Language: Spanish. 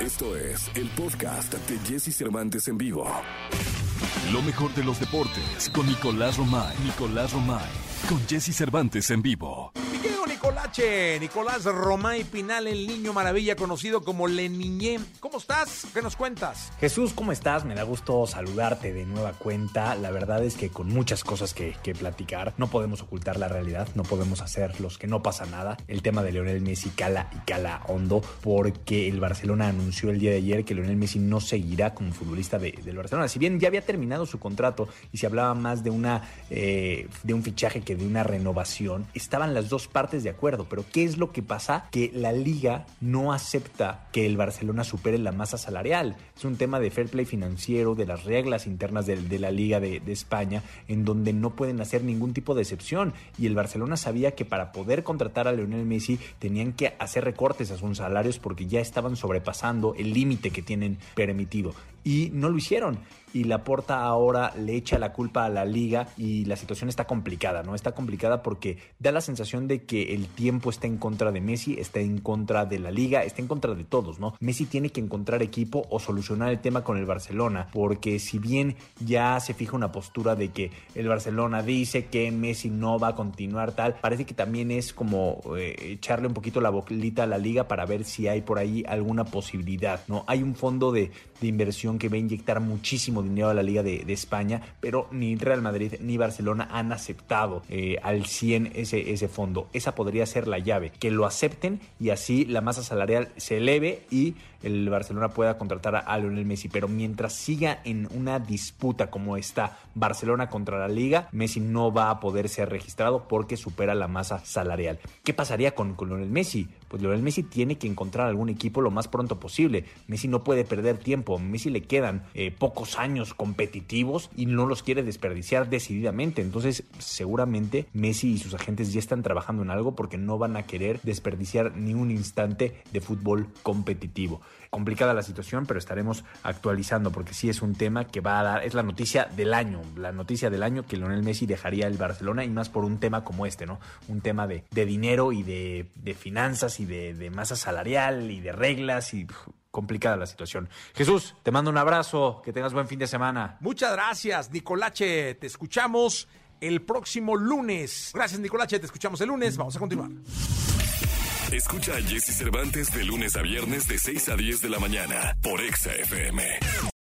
Esto es el podcast de Jesse Cervantes en vivo. Lo mejor de los deportes con Nicolás Romay. Nicolás Romay. Con Jesse Cervantes en vivo. Nicolache, Nicolás Romay Pinal, el niño maravilla conocido como Le Niñé. ¿Cómo estás? ¿Qué nos cuentas? Jesús, ¿cómo estás? Me da gusto saludarte de nueva cuenta. La verdad es que con muchas cosas que, que platicar, no podemos ocultar la realidad, no podemos hacer los que no pasa nada. El tema de Leonel Messi cala y cala hondo porque el Barcelona anunció el día de ayer que Leonel Messi no seguirá como futbolista de- del Barcelona. Si bien ya había terminado su contrato y se hablaba más de, una, eh, de un fichaje que de una renovación, estaban las dos partes de acuerdo. Pero ¿qué es lo que pasa? Que la liga no acepta que el Barcelona supere la masa salarial. Es un tema de fair play financiero, de las reglas internas de, la liga de, de España, en donde no pueden hacer ningún tipo de excepción. Y el Barcelona sabía que para poder contratar a Leonel Messi tenían que hacer recortes a sus salarios porque ya estaban sobrepasando el límite que tienen permitido. Y no lo hicieron. Y Laporta ahora le echa la culpa a la liga y la situación está complicada, ¿no? Está complicada porque da la sensación de que el tiempo está en contra de Messi, está en contra de la liga, está en contra de todos, ¿no? Messi tiene que encontrar equipo o solucionar el tema con el Barcelona, porque si bien ya se fija una postura de que el Barcelona dice que Messi no va a continuar tal, parece que también es como eh, echarle un poquito la bolita a la liga para ver si hay por ahí alguna posibilidad, ¿no? Hay un fondo de, de inversión que va a inyectar muchísimo dinero a la Liga de, España, pero ni Real Madrid ni Barcelona han aceptado eh, al 100 ese, ese fondo. Esa podría ser la llave, que lo acepten y así la masa salarial se eleve y el Barcelona pueda contratar a, Lionel Messi. Pero mientras siga en una disputa como está Barcelona contra la Liga, Messi no va a poder ser registrado porque supera la masa salarial. ¿Qué pasaría con, Lionel Messi? Pues Lionel Messi tiene que encontrar algún equipo lo más pronto posible. Messi no puede perder tiempo. Messi le quedan eh, pocos años competitivos y no los quiere desperdiciar decididamente. Entonces, seguramente Messi y sus agentes ya están trabajando en algo porque no van a querer desperdiciar ni un instante de fútbol competitivo. Complicada la situación, pero estaremos actualizando porque sí es un tema que va a dar, es la noticia del año, la noticia del año que Lionel Messi dejaría el Barcelona y más por un tema como este, ¿no? Un tema de, de dinero y de, de finanzas y de, de masa salarial y de reglas y complicada la situación. Jesús, te mando un abrazo, que tengas buen fin de semana. Muchas gracias, Nicolache. Te escuchamos el próximo lunes. Gracias, Nicolache. Te escuchamos el lunes. Vamos a continuar. Escucha a Jesse Cervantes de lunes a viernes de 6 a 10 de la mañana por Exa FM.